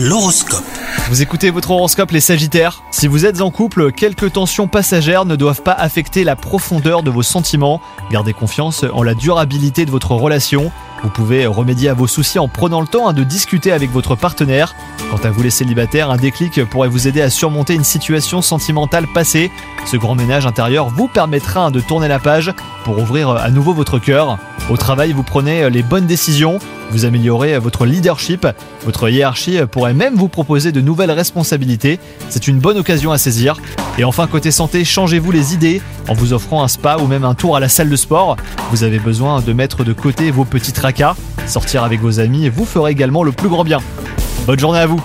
L'horoscope. Vous écoutez votre horoscope les Sagittaires Si vous êtes en couple, quelques tensions passagères ne doivent pas affecter la profondeur de vos sentiments. Gardez confiance en la durabilité de votre relation. Vous pouvez remédier à vos soucis en prenant le temps hein, de discuter avec votre partenaire. Quant à vous les célibataires, un déclic pourrait vous aider à surmonter une situation sentimentale passée. Ce grand ménage intérieur vous permettra hein, de tourner la page pour ouvrir à nouveau votre cœur. Au travail, vous prenez les bonnes décisions, vous améliorez votre leadership, votre hiérarchie pourrait même vous proposer de nouvelles responsabilités. C'est une bonne occasion à saisir. Et enfin, côté santé, changez-vous les idées en vous offrant un spa ou même un tour à la salle de sport. Vous avez besoin de mettre de côté vos petits tracas. Sortir avec vos amis vous ferez également le plus grand bien. Bonne journée à vous